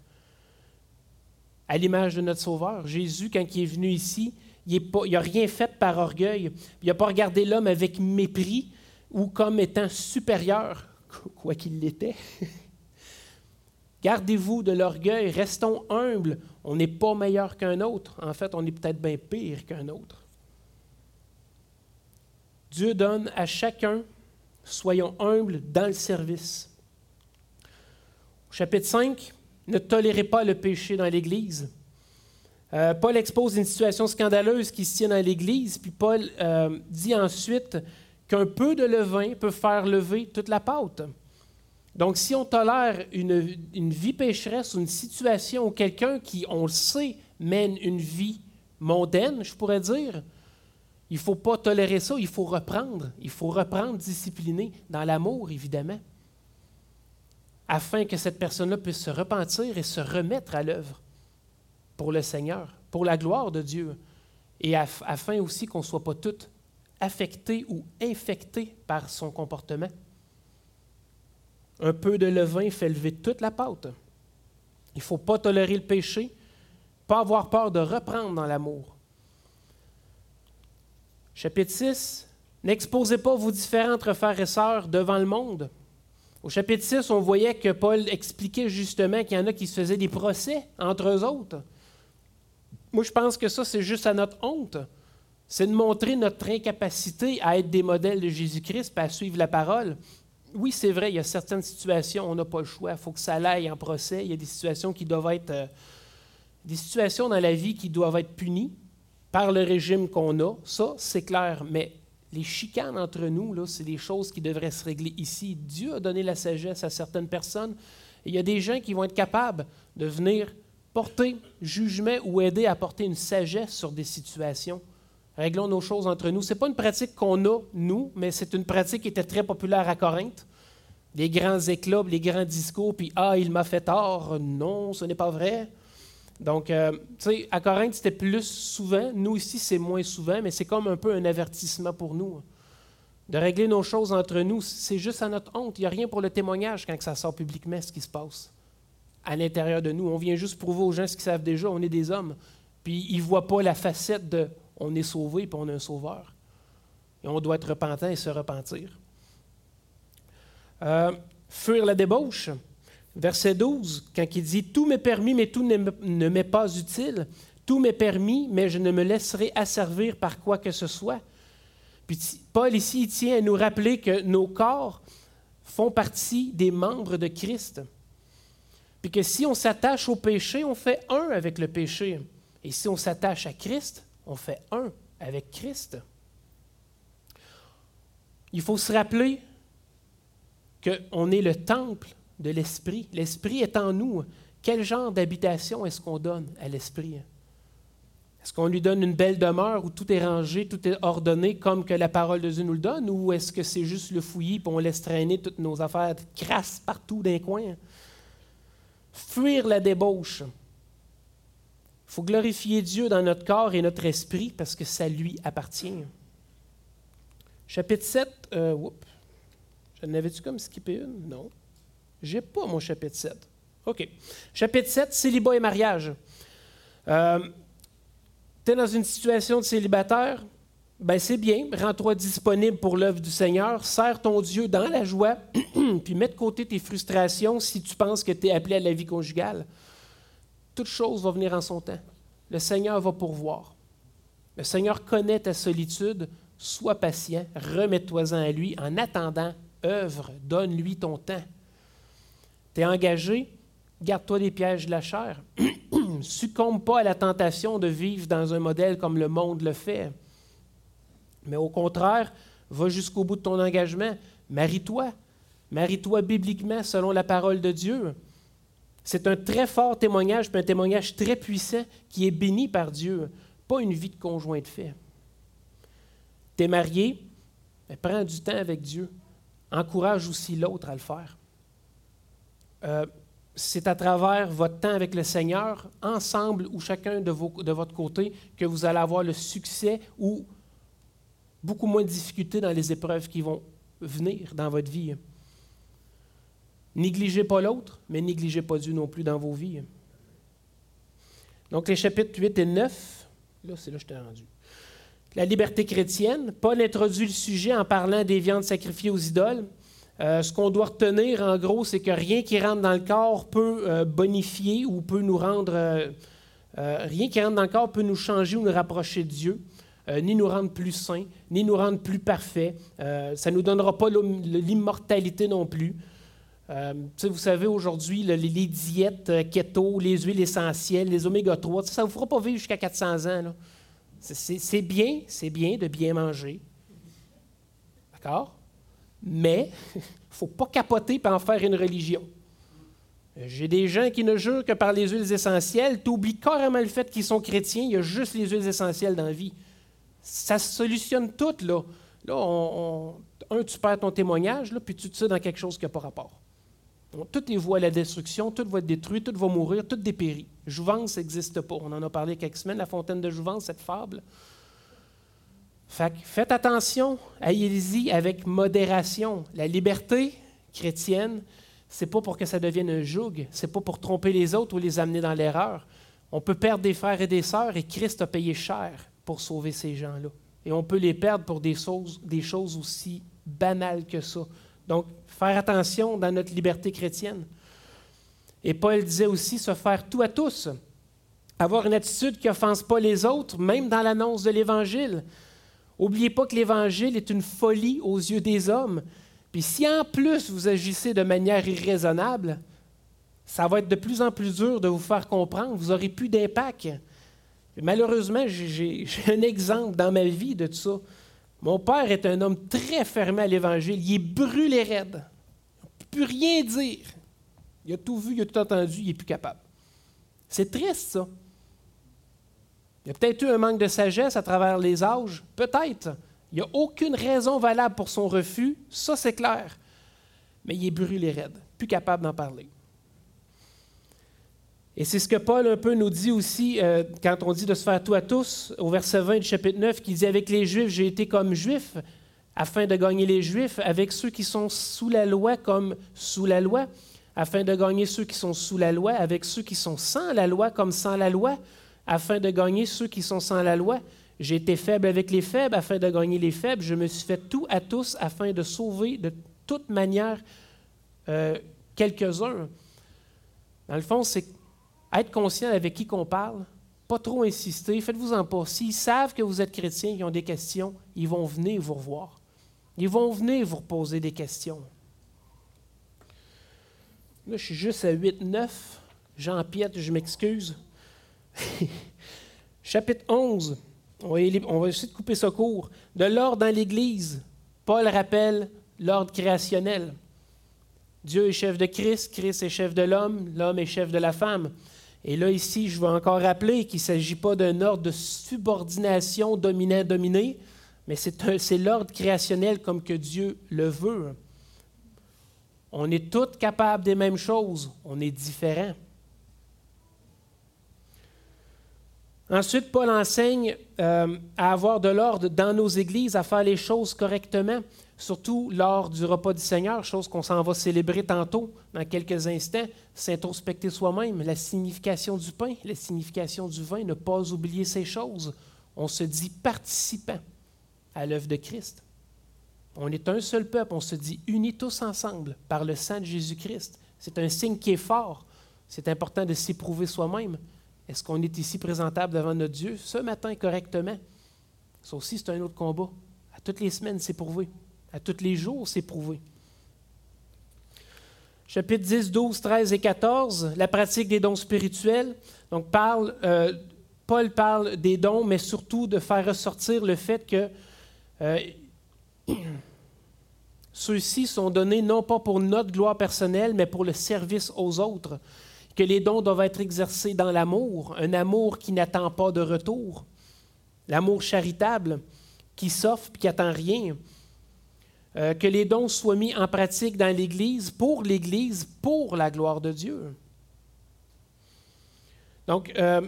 A: À l'image de notre Sauveur, Jésus, quand il est venu ici, Il n'a rien fait par orgueil. Il n'a pas regardé l'homme avec mépris ou comme étant supérieur, quoi qu'il l'était. Gardez-vous de l'orgueil, restons humbles. On n'est pas meilleur qu'un autre. En fait, on est peut-être bien pire qu'un autre. Dieu donne à chacun, soyons humbles dans le service. chapitre 5, ne tolérez pas le péché dans l'Église. Euh, Paul expose une situation scandaleuse qui se tient dans l'Église, puis Paul euh, dit ensuite qu'un peu de levain peut faire lever toute la pâte. Donc, si on tolère une, une vie pécheresse ou une situation où quelqu'un qui, on le sait, mène une vie mondaine, je pourrais dire, il ne faut pas tolérer ça, il faut reprendre. Il faut reprendre, discipliner, dans l'amour, évidemment, afin que cette personne-là puisse se repentir et se remettre à l'œuvre pour le Seigneur, pour la gloire de Dieu, et afin aussi qu'on ne soit pas toutes affectés ou infectés par son comportement. Un peu de levain fait lever toute la pâte. Il ne faut pas tolérer le péché, pas avoir peur de reprendre dans l'amour. Chapitre 6, N'exposez pas vos différentes frères et sœurs devant le monde. Au chapitre 6, on voyait que Paul expliquait justement qu'il y en a qui se faisaient des procès entre eux autres. Moi, je pense que ça, c'est juste à notre honte. C'est de montrer notre incapacité à être des modèles de Jésus-Christ à suivre la parole. Oui, c'est vrai, il y a certaines situations, on n'a pas le choix, il faut que ça aille en procès. Il y a des situations qui doivent être. Euh, des situations dans la vie qui doivent être punies par le régime qu'on a. Ça, c'est clair. Mais les chicanes entre nous, là, c'est des choses qui devraient se régler ici. Dieu a donné la sagesse à certaines personnes. Il y a des gens qui vont être capables de venir porter jugement ou aider à porter une sagesse sur des situations. Réglons nos choses entre nous. Ce n'est pas une pratique qu'on a, nous, mais c'est une pratique qui était très populaire à Corinthe. Les grands éclats, les grands discours, puis Ah, il m'a fait tort. Non, ce n'est pas vrai. Donc, euh, tu sais, à Corinthe, c'était plus souvent. Nous, ici, c'est moins souvent, mais c'est comme un peu un avertissement pour nous. De régler nos choses entre nous, c'est juste à notre honte. Il n'y a rien pour le témoignage quand ça sort publiquement, ce qui se passe à l'intérieur de nous. On vient juste prouver aux gens ce qu'ils savent déjà, on est des hommes. Puis ils ne voient pas la facette de on est sauvé puis on est un sauveur. Et on doit être repentant et se repentir. Euh, fuir la débauche. Verset 12, quand il dit Tout m'est permis, mais tout ne m'est pas utile. Tout m'est permis, mais je ne me laisserai asservir par quoi que ce soit. Puis Paul ici, il tient à nous rappeler que nos corps font partie des membres de Christ. Puis que si on s'attache au péché, on fait un avec le péché. Et si on s'attache à Christ, on fait un avec Christ. Il faut se rappeler qu'on est le temple de l'Esprit. L'Esprit est en nous. Quel genre d'habitation est-ce qu'on donne à l'Esprit? Est-ce qu'on lui donne une belle demeure où tout est rangé, tout est ordonné comme que la parole de Dieu nous le donne, ou est-ce que c'est juste le fouillis et on laisse traîner toutes nos affaires crasses partout d'un coin? fuir la débauche. Il faut glorifier Dieu dans notre corps et notre esprit parce que ça lui appartient. Chapitre 7, euh, je n'avais-tu comme skippé une? Non. J'ai pas mon chapitre 7. OK. Chapitre 7, célibat et mariage. Euh, tu es dans une situation de célibataire, ben c'est bien, rends-toi disponible pour l'œuvre du Seigneur, sers ton Dieu dans la joie, puis mets de côté tes frustrations si tu penses que tu es appelé à la vie conjugale. Toute chose va venir en son temps. Le Seigneur va pourvoir. Le Seigneur connaît ta solitude, sois patient, remets-toi-en à lui. En attendant, œuvre, donne-lui ton temps. Tu engagé, garde-toi des pièges de la chair. Succombe pas à la tentation de vivre dans un modèle comme le monde le fait. Mais au contraire, va jusqu'au bout de ton engagement. Marie-toi. Marie-toi bibliquement selon la parole de Dieu. C'est un très fort témoignage, un témoignage très puissant qui est béni par Dieu, pas une vie de conjoint de fait. Tu es marié, mais prends du temps avec Dieu. Encourage aussi l'autre à le faire. Euh, c'est à travers votre temps avec le Seigneur, ensemble ou chacun de, de votre côté, que vous allez avoir le succès ou beaucoup moins de difficultés dans les épreuves qui vont venir dans votre vie. Négligez pas l'autre, mais négligez pas Dieu non plus dans vos vies. Donc les chapitres 8 et 9, là c'est là que je t'ai rendu. la liberté chrétienne. Paul introduit le sujet en parlant des viandes sacrifiées aux idoles. Euh, ce qu'on doit retenir, en gros, c'est que rien qui rentre dans le corps peut euh, bonifier ou peut nous rendre... Euh, rien qui rentre dans le corps peut nous changer ou nous rapprocher de Dieu, ni nous rendre plus saints, ni nous rendre plus parfaits. ça ne nous donnera pas l'immortalité non plus. vous savez, aujourd'hui, les, diètes keto, les huiles essentielles, les oméga 3, ça ne vous fera pas vivre jusqu'à 400 ans. C'est bien, c'est bien de bien manger. D'accord? Mais il ne faut pas capoter et en faire une religion. J'ai des gens qui ne jurent que par les huiles essentielles. Tu oublies carrément le fait qu'ils sont chrétiens. Il y a juste les huiles essentielles dans la vie. Ça se solutionne tout, là. Là, un, tu perds ton témoignage, là, puis tu te sais dans quelque chose qui n'a pas rapport. tout est voué à la destruction, tout va être détruit, tout va mourir, tout dépérit. Jouvence n'existe pas. On en a parlé quelques semaines, la fontaine de Jouvence, cette fable faites attention, allez-y avec modération. La liberté chrétienne, c'est pas pour que ça devienne un joug, c'est pas pour tromper les autres ou les amener dans l'erreur. On peut perdre des frères et des sœurs et Christ a payé cher pour sauver ces gens-là. Et on peut les perdre pour des choses, des choses aussi banales que ça. Donc, faire attention dans notre liberté chrétienne. Et Paul disait aussi se faire tout à tous, avoir une attitude qui n'offense pas les autres, même dans l'annonce de l'Évangile. N'oubliez pas que l'Évangile est une folie aux yeux des hommes. Puis si en plus vous agissez de manière irraisonnable, ça va être de plus en plus dur de vous faire comprendre. Vous n'aurez plus d'impact. Malheureusement, j'ai un exemple dans ma vie de tout ça. Mon père est un homme très fermé à l'Évangile. Il est brûlé raide. Il ne peut plus rien dire. Il a tout vu, il a tout entendu, il n'est plus capable. C'est triste, ça. Il y a peut-être eu un manque de sagesse à travers les âges, peut-être. Il n'y a aucune raison valable pour son refus, ça c'est clair. Mais il est brûlé raide, plus capable d'en parler. Et c'est ce que Paul un peu nous dit aussi euh, quand on dit de se faire tout à tous, au verset 20 du chapitre 9, qui dit Avec les Juifs, j'ai été comme Juif, afin de gagner les Juifs, avec ceux qui sont sous la loi comme sous la loi, afin de gagner ceux qui sont sous la loi, avec ceux qui sont sans la loi comme sans la loi, afin de gagner ceux qui sont sans la loi. J'ai été faible avec les faibles afin de gagner les faibles. Je me suis fait tout à tous afin de sauver de toute manière euh, quelques-uns. Dans le fond, c'est être conscient avec qui qu'on parle, pas trop insister, faites-vous-en pas. S'ils savent que vous êtes chrétien, ils ont des questions, ils vont venir vous revoir. Ils vont venir vous reposer des questions. Là, je suis juste à 8-9. Jean-Pierre, je m'excuse. Chapitre 11, on va, essayer de couper ce court. De l'ordre dans l'Église, Paul rappelle l'ordre créationnel. Dieu est chef de Christ, Christ est chef de l'homme, l'homme est chef de la femme. Et là, ici, je veux encore rappeler qu'il ne s'agit pas d'un ordre de subordination dominant-dominé, mais c'est l'ordre créationnel comme que Dieu le veut. On est tous capables des mêmes choses, on est différents. Ensuite, Paul enseigne euh, à avoir de l'ordre dans nos églises, à faire les choses correctement, surtout lors du repas du Seigneur, chose qu'on s'en va célébrer tantôt, dans quelques instants, s'introspecter soi-même, la signification du pain, la signification du vin, ne pas oublier ces choses. On se dit participant à l'œuvre de Christ. On est un seul peuple, on se dit unis tous ensemble par le sang de Jésus-Christ. C'est un signe qui est fort. C'est important de s'éprouver soi-même. Est-ce qu'on est ici présentable devant notre Dieu ce matin correctement? Ça aussi, c'est un autre combat. À toutes les semaines, c'est prouvé. À tous les jours, c'est prouvé. Chapitre 10, 12, 13 et 14, la pratique des dons spirituels. Donc, euh, Paul parle des dons, mais surtout de faire ressortir le fait que euh, ceux-ci sont donnés non pas pour notre gloire personnelle, mais pour le service aux autres que les dons doivent être exercés dans l'amour, un amour qui n'attend pas de retour, l'amour charitable qui s'offre et qui n'attend rien. Euh, que les dons soient mis en pratique dans l'Église, pour l'Église, pour la gloire de Dieu. Donc, euh,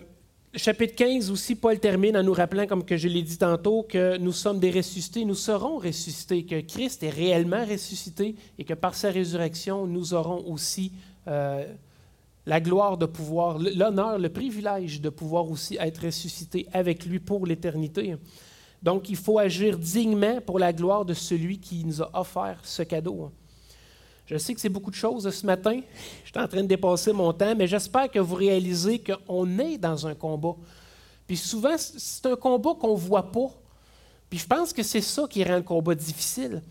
A: chapitre 15 aussi, Paul termine en nous rappelant, comme que je l'ai dit tantôt, que nous sommes des ressuscités, nous serons ressuscités, que Christ est réellement ressuscité et que par sa résurrection, nous aurons aussi euh, la gloire de pouvoir, l'honneur, le privilège de pouvoir aussi être ressuscité avec lui pour l'éternité. Donc, il faut agir dignement pour la gloire de celui qui nous a offert ce cadeau. Je sais que c'est beaucoup de choses ce matin. Je suis en train de dépasser mon temps, mais j'espère que vous réalisez qu'on est dans un combat. Puis souvent, c'est un combat qu'on ne voit pas. Puis je pense que c'est ça qui rend le combat difficile.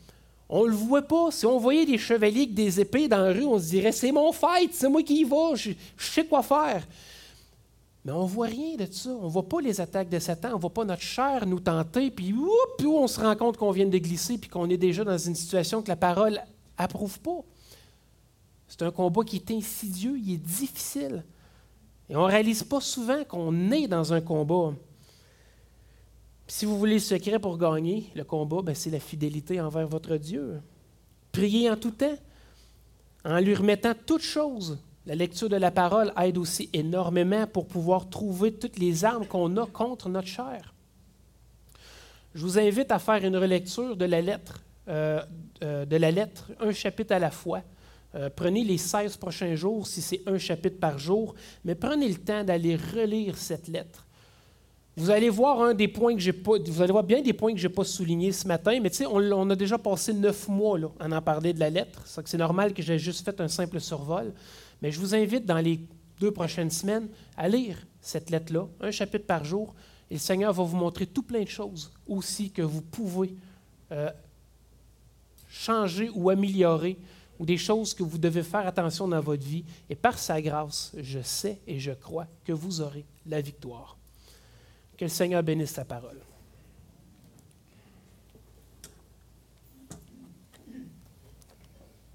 A: On ne le voit pas. Si on voyait des chevaliers avec des épées dans la rue, on se dirait c'est mon fight, c'est moi qui y va, je, sais quoi faire. Mais on voit rien de ça. On voit pas les attaques de Satan. On voit pas notre chair nous tenter. Puis, puis on se rend compte qu'on vient de glisser puis qu'on est déjà dans une situation que la parole approuve pas. C'est un combat qui est insidieux, il est difficile. Et on ne réalise pas souvent qu'on est dans un combat. Si vous voulez le secret pour gagner le combat, ben, c'est la fidélité envers votre Dieu. Priez en tout temps, en lui remettant toutes choses. La lecture de la parole aide aussi énormément pour pouvoir trouver toutes les armes qu'on a contre notre chair. Je vous invite à faire une relecture de la lettre, euh, euh, un chapitre à la fois. Euh, prenez les 16 prochains jours, si c'est un chapitre par jour, mais prenez le temps d'aller relire cette lettre. Vous allez voir un des points que j'ai pas, vous allez voir bien des points que je n'ai pas soulignés ce matin, mais tu sais, on, a déjà passé neuf mois là, en parler de la lettre. C'est normal que j'ai juste fait un simple survol. Mais je vous invite dans les deux prochaines semaines à lire cette lettre-là, un chapitre par jour, et le Seigneur va vous montrer tout plein de choses aussi que vous pouvez euh, changer ou améliorer, ou des choses que vous devez faire attention dans votre vie. Et par sa grâce, je sais et je crois que vous aurez la victoire. Que le Seigneur bénisse sa parole.